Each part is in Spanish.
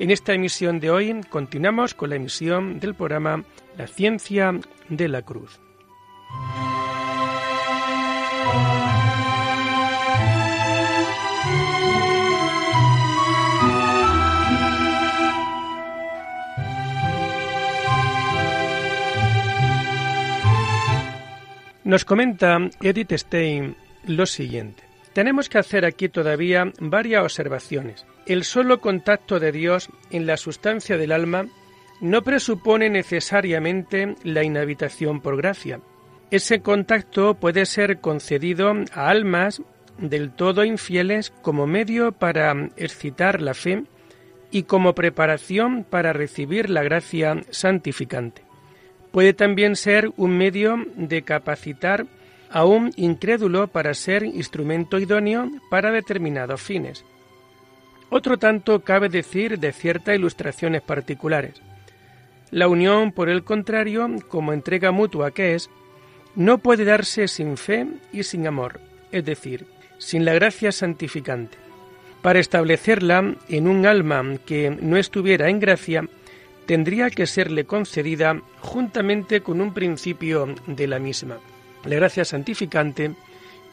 En esta emisión de hoy continuamos con la emisión del programa La ciencia de la cruz. Nos comenta Edith Stein lo siguiente. Tenemos que hacer aquí todavía varias observaciones. El solo contacto de Dios en la sustancia del alma no presupone necesariamente la inhabitación por gracia. Ese contacto puede ser concedido a almas del todo infieles como medio para excitar la fe y como preparación para recibir la gracia santificante. Puede también ser un medio de capacitar a un incrédulo para ser instrumento idóneo para determinados fines. Otro tanto cabe decir de ciertas ilustraciones particulares. La unión, por el contrario, como entrega mutua que es, no puede darse sin fe y sin amor, es decir, sin la gracia santificante. Para establecerla en un alma que no estuviera en gracia, tendría que serle concedida juntamente con un principio de la misma la gracia santificante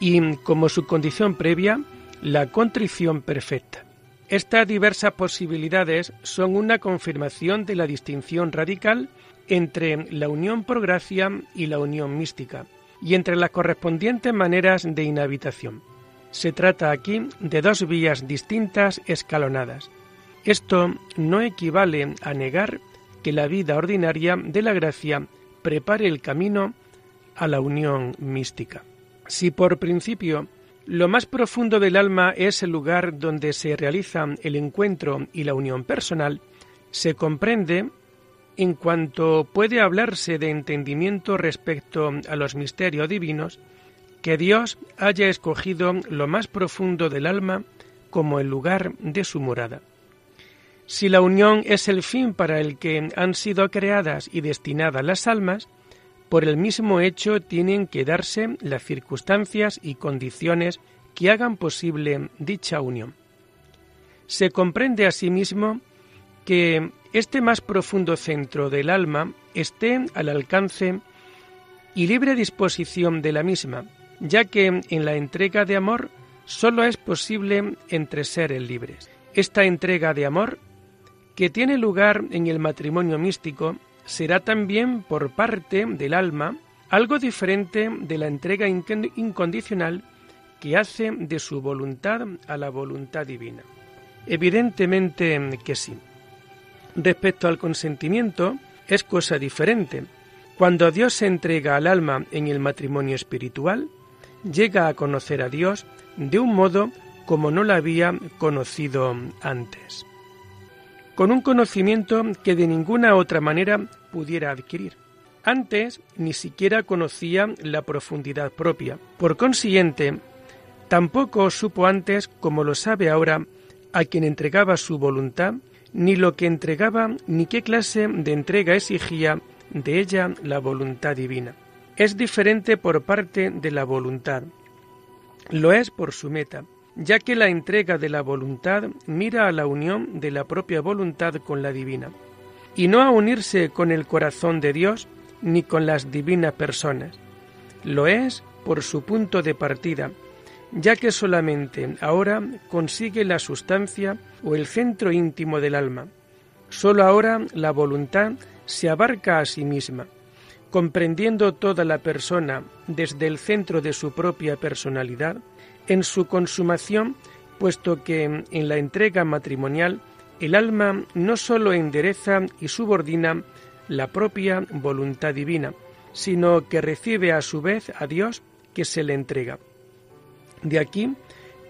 y, como su condición previa, la contrición perfecta. Estas diversas posibilidades son una confirmación de la distinción radical entre la unión por gracia y la unión mística, y entre las correspondientes maneras de inhabitación. Se trata aquí de dos vías distintas escalonadas. Esto no equivale a negar que la vida ordinaria de la gracia prepare el camino a la unión mística. Si por principio lo más profundo del alma es el lugar donde se realiza el encuentro y la unión personal, se comprende, en cuanto puede hablarse de entendimiento respecto a los misterios divinos, que Dios haya escogido lo más profundo del alma como el lugar de su morada. Si la unión es el fin para el que han sido creadas y destinadas las almas, por el mismo hecho tienen que darse las circunstancias y condiciones que hagan posible dicha unión. Se comprende asimismo que este más profundo centro del alma esté al alcance y libre disposición de la misma, ya que en la entrega de amor sólo es posible entre seres libres. Esta entrega de amor, que tiene lugar en el matrimonio místico, será también por parte del alma algo diferente de la entrega incondicional que hace de su voluntad a la voluntad divina. Evidentemente que sí. Respecto al consentimiento, es cosa diferente. Cuando Dios se entrega al alma en el matrimonio espiritual, llega a conocer a Dios de un modo como no la había conocido antes con un conocimiento que de ninguna otra manera pudiera adquirir. Antes ni siquiera conocía la profundidad propia. Por consiguiente, tampoco supo antes, como lo sabe ahora, a quien entregaba su voluntad, ni lo que entregaba, ni qué clase de entrega exigía de ella la voluntad divina. Es diferente por parte de la voluntad. Lo es por su meta, ya que la entrega de la voluntad mira a la unión de la propia voluntad con la divina, y no a unirse con el corazón de Dios ni con las divinas personas. Lo es por su punto de partida, ya que solamente ahora consigue la sustancia o el centro íntimo del alma. Solo ahora la voluntad se abarca a sí misma, comprendiendo toda la persona desde el centro de su propia personalidad, en su consumación, puesto que en la entrega matrimonial el alma no sólo endereza y subordina la propia voluntad divina, sino que recibe a su vez a Dios que se le entrega. De aquí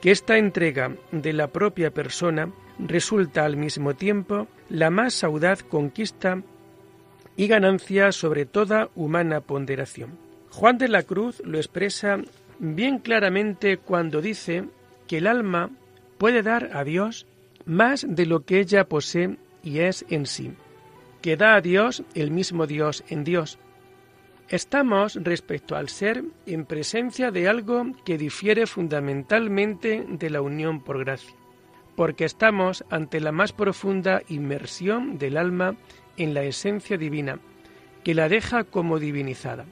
que esta entrega de la propia persona resulta al mismo tiempo la más audaz conquista y ganancia sobre toda humana ponderación. Juan de la Cruz lo expresa bien claramente cuando dice que el alma puede dar a Dios más de lo que ella posee y es en sí, que da a Dios el mismo Dios en Dios. Estamos respecto al ser en presencia de algo que difiere fundamentalmente de la unión por gracia, porque estamos ante la más profunda inmersión del alma en la esencia divina, que la deja como divinizada.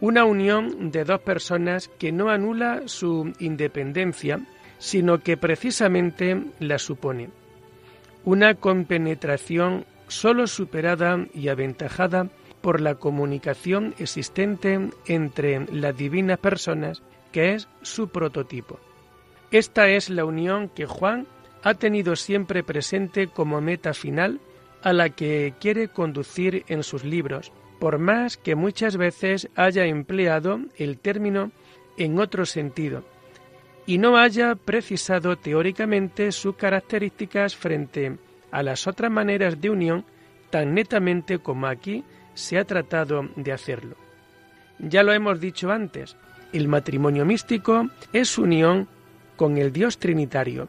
Una unión de dos personas que no anula su independencia, sino que precisamente la supone. Una compenetración sólo superada y aventajada por la comunicación existente entre las divinas personas, que es su prototipo. Esta es la unión que Juan ha tenido siempre presente como meta final a la que quiere conducir en sus libros, por más que muchas veces haya empleado el término en otro sentido y no haya precisado teóricamente sus características frente a las otras maneras de unión tan netamente como aquí se ha tratado de hacerlo. Ya lo hemos dicho antes, el matrimonio místico es unión con el Dios Trinitario.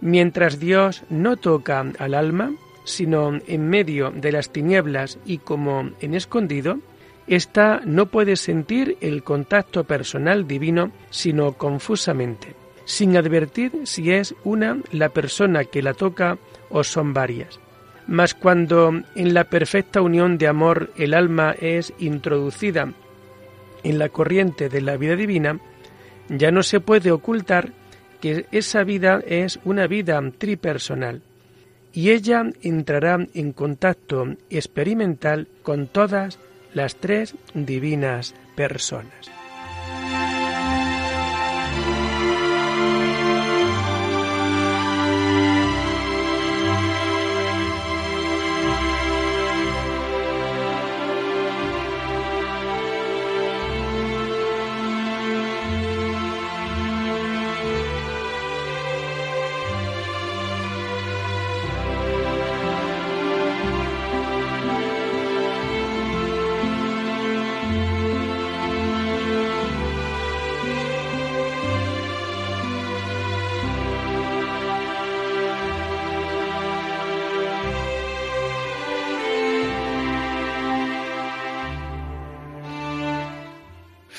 Mientras Dios no toca al alma, sino en medio de las tinieblas y como en escondido, ésta no puede sentir el contacto personal divino sino confusamente, sin advertir si es una la persona que la toca o son varias. Mas cuando en la perfecta unión de amor el alma es introducida en la corriente de la vida divina, ya no se puede ocultar que esa vida es una vida tripersonal y ella entrará en contacto experimental con todas las tres divinas personas.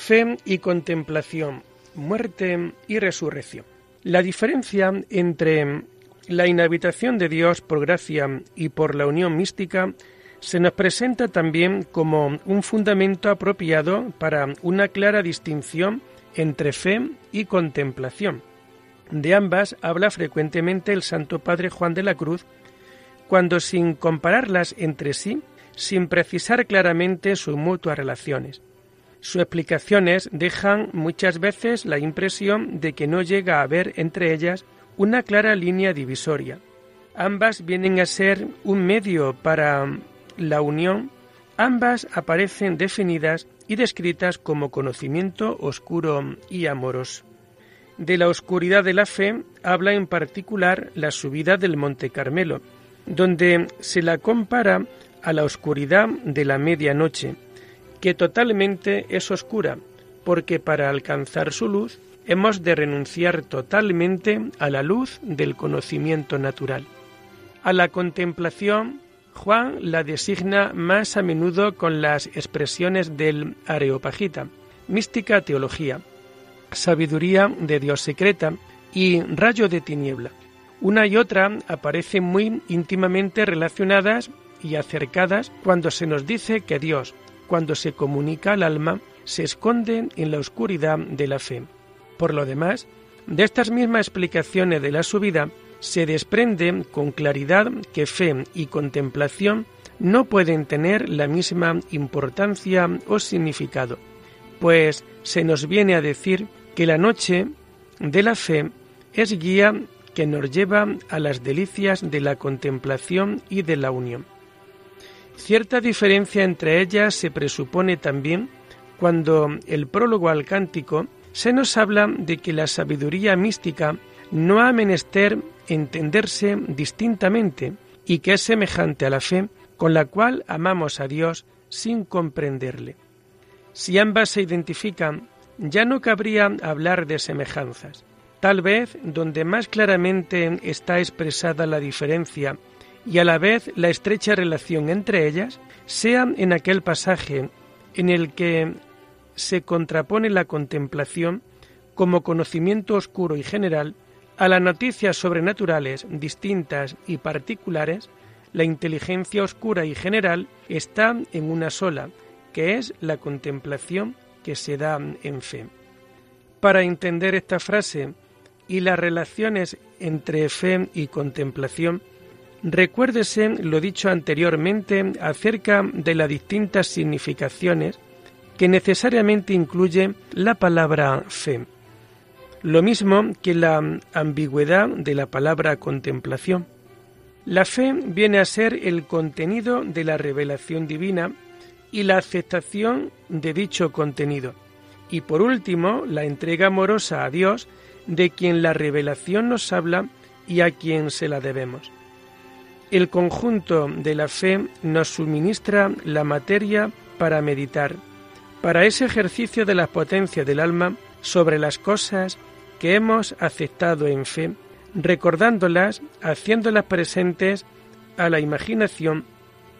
Fe y contemplación, muerte y resurrección. La diferencia entre la inhabitación de Dios por gracia y por la unión mística se nos presenta también como un fundamento apropiado para una clara distinción entre fe y contemplación. De ambas habla frecuentemente el Santo Padre Juan de la Cruz, cuando sin compararlas entre sí, sin precisar claramente sus mutuas relaciones, sus explicaciones dejan muchas veces la impresión de que no llega a haber entre ellas una clara línea divisoria. Ambas vienen a ser un medio para la unión, ambas aparecen definidas y descritas como conocimiento oscuro y amoroso. De la oscuridad de la fe habla en particular la subida del Monte Carmelo, donde se la compara a la oscuridad de la medianoche, que totalmente es oscura, porque para alcanzar su luz hemos de renunciar totalmente a la luz del conocimiento natural. A la contemplación, Juan la designa más a menudo con las expresiones del Areopagita, mística teología, sabiduría de Dios secreta y rayo de tiniebla. Una y otra aparecen muy íntimamente relacionadas y acercadas cuando se nos dice que Dios, cuando se comunica al alma, se esconde en la oscuridad de la fe. Por lo demás, de estas mismas explicaciones de la subida, se desprende con claridad que fe y contemplación no pueden tener la misma importancia o significado, pues se nos viene a decir que la noche de la fe es guía que nos lleva a las delicias de la contemplación y de la unión. Cierta diferencia entre ellas se presupone también cuando el prólogo al cántico se nos habla de que la sabiduría mística no ha menester entenderse distintamente y que es semejante a la fe con la cual amamos a Dios sin comprenderle. Si ambas se identifican, ya no cabría hablar de semejanzas. Tal vez donde más claramente está expresada la diferencia y a la vez la estrecha relación entre ellas, sea en aquel pasaje en el que se contrapone la contemplación como conocimiento oscuro y general a las noticias sobrenaturales distintas y particulares, la inteligencia oscura y general está en una sola, que es la contemplación que se da en fe. Para entender esta frase y las relaciones entre fe y contemplación, recuérdese lo dicho anteriormente acerca de las distintas significaciones que necesariamente incluye la palabra fe, lo mismo que la ambigüedad de la palabra contemplación. La fe viene a ser el contenido de la revelación divina y la aceptación de dicho contenido. Y por último, la entrega amorosa a Dios de quien la revelación nos habla y a quien se la debemos. El conjunto de la fe nos suministra la materia para meditar, para ese ejercicio de las potencias del alma sobre las cosas que hemos aceptado en fe, recordándolas, haciéndolas presentes a la imaginación,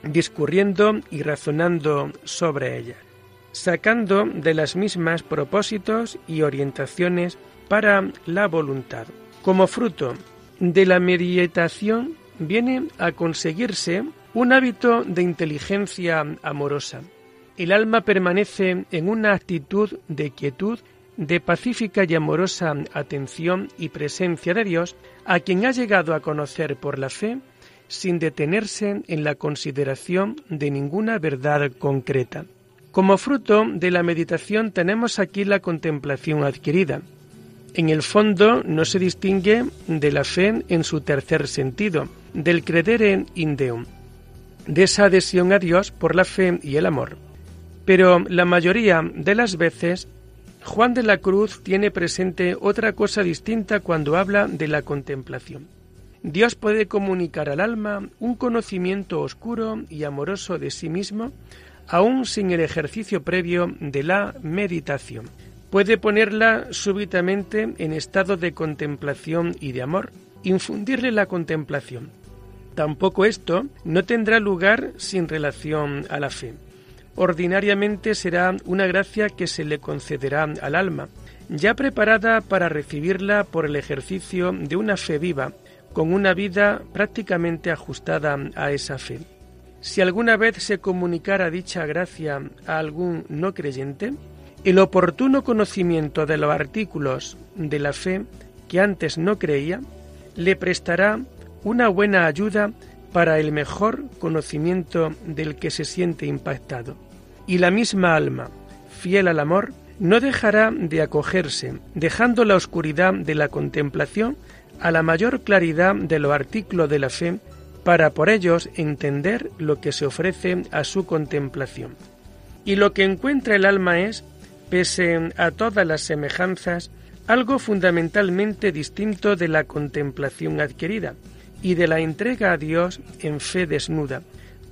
discurriendo y razonando sobre ellas, sacando de las mismas propósitos y orientaciones para la voluntad. Como fruto de la meditación viene a conseguirse un hábito de inteligencia amorosa. El alma permanece en una actitud de quietud, de pacífica y amorosa atención y presencia de Dios a quien ha llegado a conocer por la fe sin detenerse en la consideración de ninguna verdad concreta. Como fruto de la meditación tenemos aquí la contemplación adquirida, en el fondo no se distingue de la fe en su tercer sentido, del credere in Deum, de esa adhesión a Dios por la fe y el amor. Pero la mayoría de las veces Juan de la Cruz tiene presente otra cosa distinta cuando habla de la contemplación. Dios puede comunicar al alma un conocimiento oscuro y amoroso de sí mismo, aun sin el ejercicio previo de la meditación puede ponerla súbitamente en estado de contemplación y de amor, infundirle la contemplación. Tampoco esto no tendrá lugar sin relación a la fe. Ordinariamente será una gracia que se le concederá al alma, ya preparada para recibirla por el ejercicio de una fe viva, con una vida prácticamente ajustada a esa fe. Si alguna vez se comunicara dicha gracia a algún no creyente, el oportuno conocimiento de los artículos de la fe que antes no creía le prestará una buena ayuda para el mejor conocimiento del que se siente impactado. Y la misma alma, fiel al amor, no dejará de acogerse, dejando la oscuridad de la contemplación a la mayor claridad de los artículos de la fe, para por ellos entender lo que se ofrece a su contemplación. Y lo que encuentra el alma es pese a todas las semejanzas, algo fundamentalmente distinto de la contemplación adquirida y de la entrega a Dios en fe desnuda,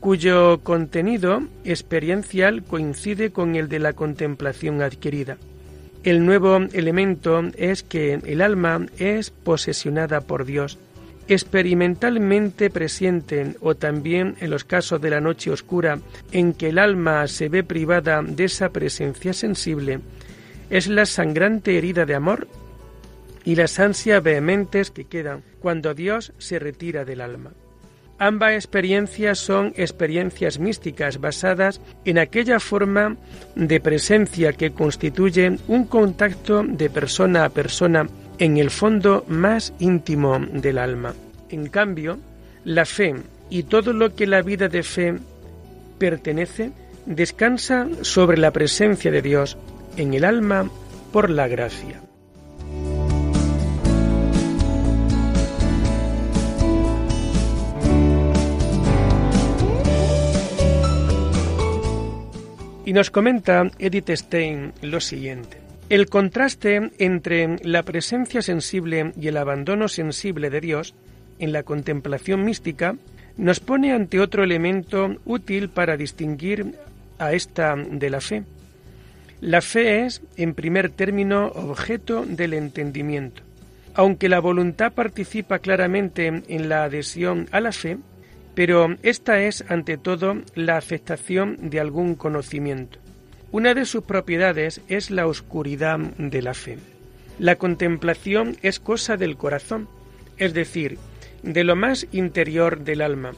cuyo contenido experiencial coincide con el de la contemplación adquirida. El nuevo elemento es que el alma es posesionada por Dios, experimentalmente presente o también en los casos de la noche oscura en que el alma se ve privada de esa presencia sensible, es la sangrante herida de amor y las ansias vehementes que quedan cuando Dios se retira del alma. Ambas experiencias son experiencias místicas basadas en aquella forma de presencia que constituye un contacto de persona a persona en el fondo más íntimo del alma. En cambio, la fe y todo lo que la vida de fe pertenece descansa sobre la presencia de Dios en el alma por la gracia. Y nos comenta Edith Stein lo siguiente. El contraste entre la presencia sensible y el abandono sensible de Dios en la contemplación mística nos pone ante otro elemento útil para distinguir a esta de la fe. La fe es, en primer término, objeto del entendimiento. Aunque la voluntad participa claramente en la adhesión a la fe, pero esta es, ante todo, la aceptación de algún conocimiento. Una de sus propiedades es la oscuridad de la fe. La contemplación es cosa del corazón, es decir, de lo más interior del alma,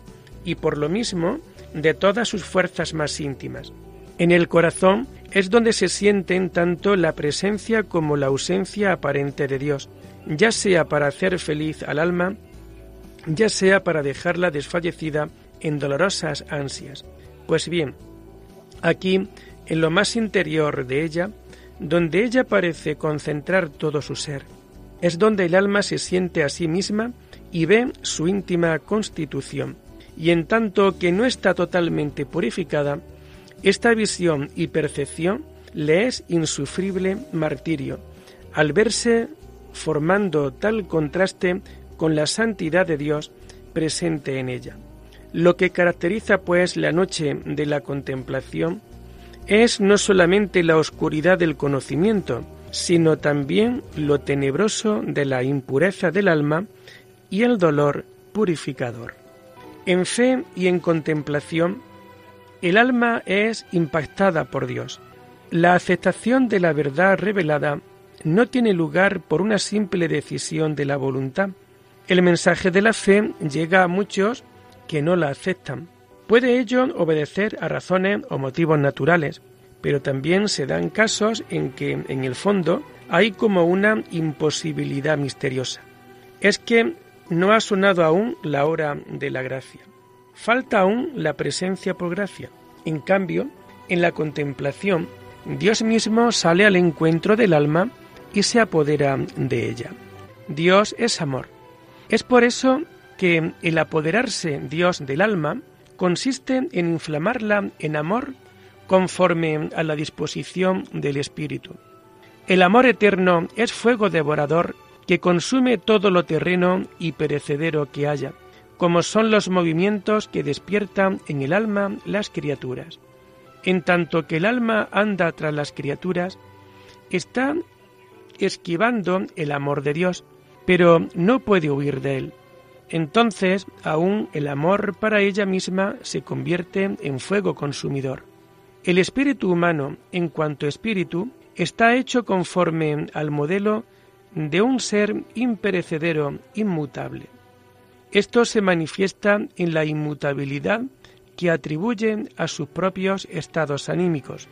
y por lo mismo de todas sus fuerzas más íntimas. En el corazón es donde se sienten tanto la presencia como la ausencia aparente de Dios, ya sea para hacer feliz al alma, ya sea para dejarla desfallecida en dolorosas ansias. Pues bien, aquí, en lo más interior de ella, donde ella parece concentrar todo su ser, es donde el alma se siente a sí misma y ve su íntima constitución, y en tanto que no está totalmente purificada, esta visión y percepción le es insufrible martirio, al verse formando tal contraste con la santidad de Dios presente en ella. Lo que caracteriza pues la noche de la contemplación es no solamente la oscuridad del conocimiento, sino también lo tenebroso de la impureza del alma y el dolor purificador. En fe y en contemplación, el alma es impactada por Dios. La aceptación de la verdad revelada no tiene lugar por una simple decisión de la voluntad. El mensaje de la fe llega a muchos que no la aceptan. Puede ello obedecer a razones o motivos naturales, pero también se dan casos en que, en el fondo, hay como una imposibilidad misteriosa. Es que no ha sonado aún la hora de la gracia. Falta aún la presencia por gracia. En cambio, en la contemplación, Dios mismo sale al encuentro del alma y se apodera de ella. Dios es amor. Es por eso que el apoderarse Dios del alma consiste en inflamarla en amor conforme a la disposición del Espíritu. El amor eterno es fuego devorador que consume todo lo terreno y perecedero que haya, como son los movimientos que despiertan en el alma las criaturas. En tanto que el alma anda tras las criaturas, está esquivando el amor de Dios, pero no puede huir de él. Entonces aún el amor para ella misma se convierte en fuego consumidor. El espíritu humano, en cuanto espíritu, está hecho conforme al modelo de un ser imperecedero, inmutable. Esto se manifiesta en la inmutabilidad que atribuye a sus propios estados anímicos.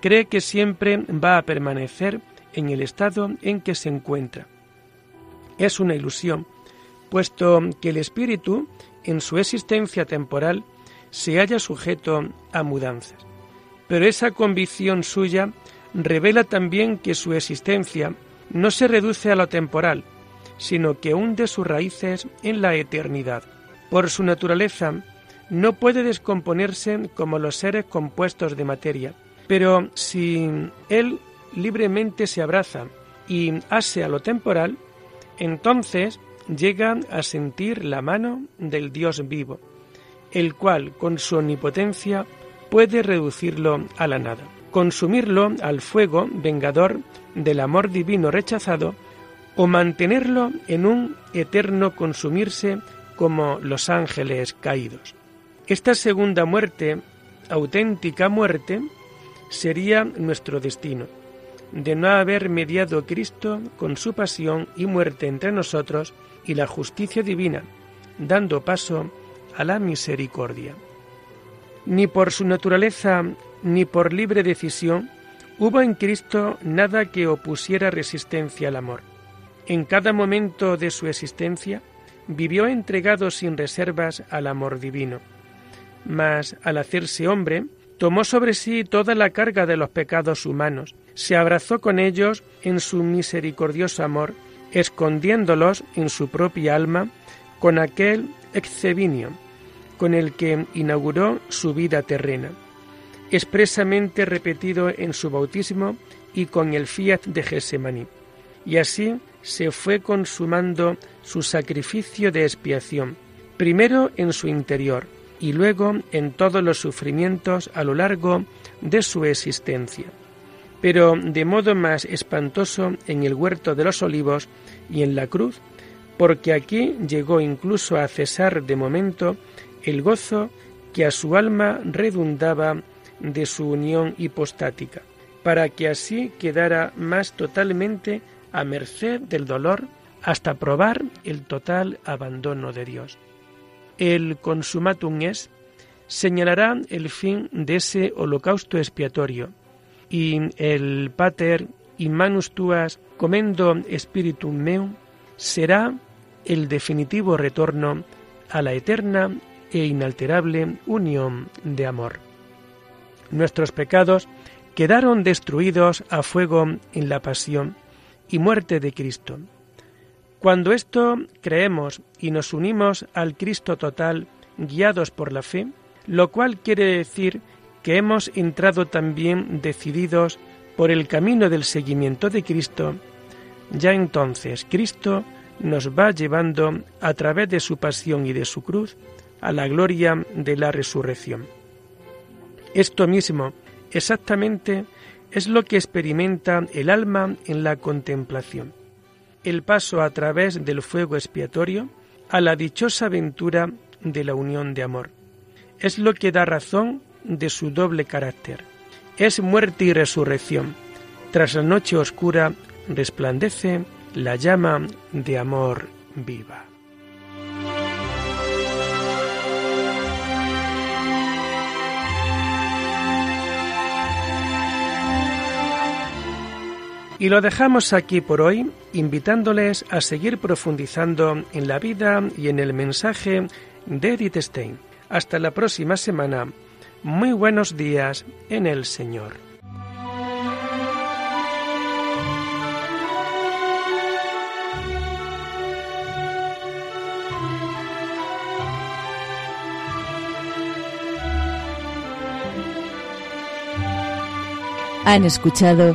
Cree que siempre va a permanecer en el estado en que se encuentra. Es una ilusión, puesto que el espíritu, en su existencia temporal, se halla sujeto a mudanzas. Pero esa convicción suya revela también que su existencia no se reduce a lo temporal, sino que hunde sus raíces en la eternidad. Por su naturaleza, no puede descomponerse como los seres compuestos de materia, pero si él libremente se abraza y ase a lo temporal, entonces llega a sentir la mano del Dios vivo, el cual con su omnipotencia puede reducirlo a la nada consumirlo al fuego vengador del amor divino rechazado o mantenerlo en un eterno consumirse como los ángeles caídos. Esta segunda muerte, auténtica muerte, sería nuestro destino, de no haber mediado Cristo con su pasión y muerte entre nosotros y la justicia divina, dando paso a la misericordia. Ni por su naturaleza ni por libre decisión, hubo en Cristo nada que opusiera resistencia al amor. En cada momento de su existencia vivió entregado sin reservas al amor divino. Mas al hacerse hombre, tomó sobre sí toda la carga de los pecados humanos, se abrazó con ellos en su misericordioso amor, escondiéndolos en su propia alma con aquel excevinio con el que inauguró su vida terrena expresamente repetido en su bautismo y con el fiat de Gesemaní. Y así se fue consumando su sacrificio de expiación, primero en su interior y luego en todos los sufrimientos a lo largo de su existencia, pero de modo más espantoso en el huerto de los olivos y en la cruz, porque aquí llegó incluso a cesar de momento el gozo que a su alma redundaba de su unión hipostática, para que así quedara más totalmente a merced del dolor hasta probar el total abandono de Dios. El consumatum es señalará el fin de ese holocausto expiatorio y el pater in manus tuas comendo spiritum meum será el definitivo retorno a la eterna e inalterable unión de amor. Nuestros pecados quedaron destruidos a fuego en la pasión y muerte de Cristo. Cuando esto creemos y nos unimos al Cristo total, guiados por la fe, lo cual quiere decir que hemos entrado también decididos por el camino del seguimiento de Cristo, ya entonces Cristo nos va llevando a través de su pasión y de su cruz a la gloria de la resurrección. Esto mismo, exactamente, es lo que experimenta el alma en la contemplación. El paso a través del fuego expiatorio a la dichosa aventura de la unión de amor. Es lo que da razón de su doble carácter. Es muerte y resurrección. Tras la noche oscura resplandece la llama de amor viva. Y lo dejamos aquí por hoy, invitándoles a seguir profundizando en la vida y en el mensaje de Edith Stein. Hasta la próxima semana. Muy buenos días en el Señor. Han escuchado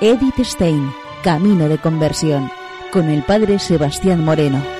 Edith Stein, Camino de Conversión, con el Padre Sebastián Moreno.